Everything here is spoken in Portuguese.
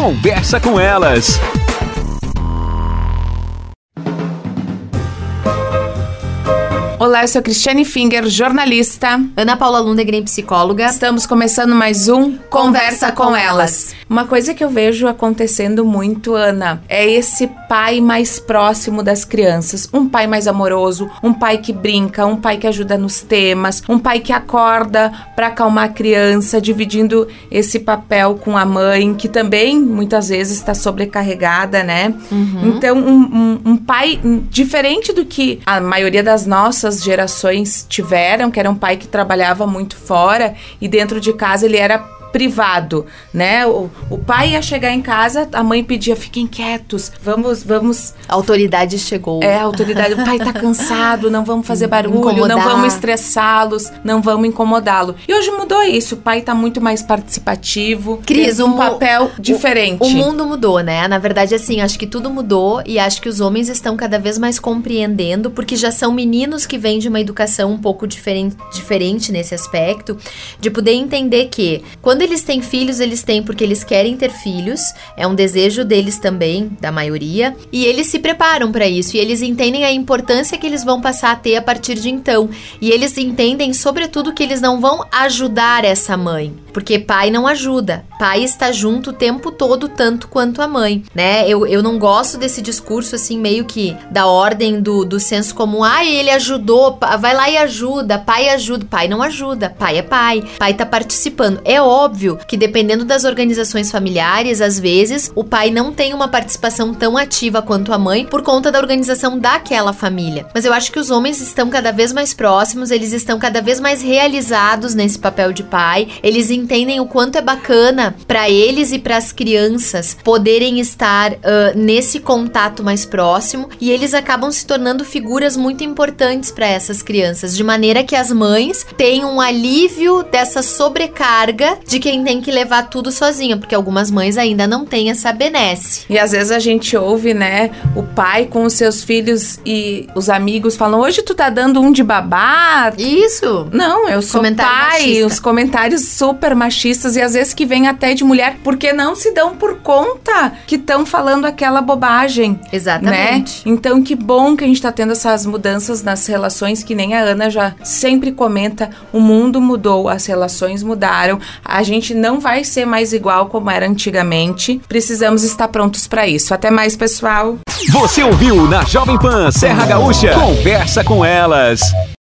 Conversa com elas. Olá, eu sou Cristiane Finger, jornalista. Ana Paula Lundegren, psicóloga. Estamos começando mais um Conversa, com, elas. Uma coisa que eu vejo acontecendo muito, Ana, é esse pai mais próximo das crianças. Um pai mais amoroso, um pai que brinca, um pai que ajuda nos temas, um pai que acorda para acalmar a criança, dividindo esse papel com a mãe, que também muitas vezes está sobrecarregada, né? Uhum. Então, um, um, um pai diferente do que a maioria das nossas gerações tiveram, que era um pai que trabalhava muito fora e dentro de casa ele era privado, né? O, o pai ia chegar em casa, a mãe pedia, fiquem quietos, vamos, vamos. A autoridade chegou. É, a autoridade, o pai tá cansado, não vamos fazer barulho, Incomodar. não vamos estressá-los, não vamos incomodá-lo. E hoje mudou isso, o pai tá muito mais participativo, Cris, o um papel diferente. O mundo mudou, né? Na verdade, assim, acho que tudo mudou e acho que os homens estão cada vez mais compreendendo, porque já são meninos que vêm de uma educação um pouco diferente, diferente nesse aspecto, de poder entender que quando eles têm filhos, eles têm porque eles querem ter filhos, é um desejo deles também, da maioria, e eles se preparam para isso. E eles entendem a importância que eles vão passar a ter a partir de então. E eles entendem, sobretudo, que eles não vão ajudar essa mãe, porque pai não ajuda. Pai está junto o tempo todo, tanto quanto a mãe, né? Eu, eu não gosto desse discurso, assim, meio que da ordem do, do senso comum. Ah, ele ajudou, vai lá e ajuda, pai ajuda. Pai não ajuda, pai é pai, pai tá participando. É óbvio que dependendo das organizações familiares, às vezes, o pai não tem uma participação tão ativa quanto a mãe por conta da organização daquela família. Mas eu acho que os homens estão cada vez mais próximos, eles estão cada vez mais realizados nesse papel de pai, eles entendem o quanto é bacana para eles e para as crianças poderem estar ah, nesse contato mais próximo e eles acabam se tornando figuras muito importantes para essas crianças, de maneira que as mães têm um alívio dessa sobrecarga de quem tem que levar tudo sozinha, porque algumas mães ainda não têm essa benesse. E às vezes a gente ouve, né, o pai com os seus filhos e os amigos falam: hoje tu tá dando um de babá. Isso! Não, eu sou Comentário pai, machista. os comentários super machistas e às vezes que vem até de mulher, porque não se dão por conta que estão falando aquela bobagem. Exatamente. Né? Então, que bom que a gente tá tendo essas mudanças nas relações, que nem a Ana já sempre comenta: o mundo mudou, as relações mudaram, a gente não vai ser mais igual como era antigamente. Precisamos estar prontos para isso. Até mais, pessoal. Você ouviu na Jovem Pan Serra Gaúcha? Conversa com elas.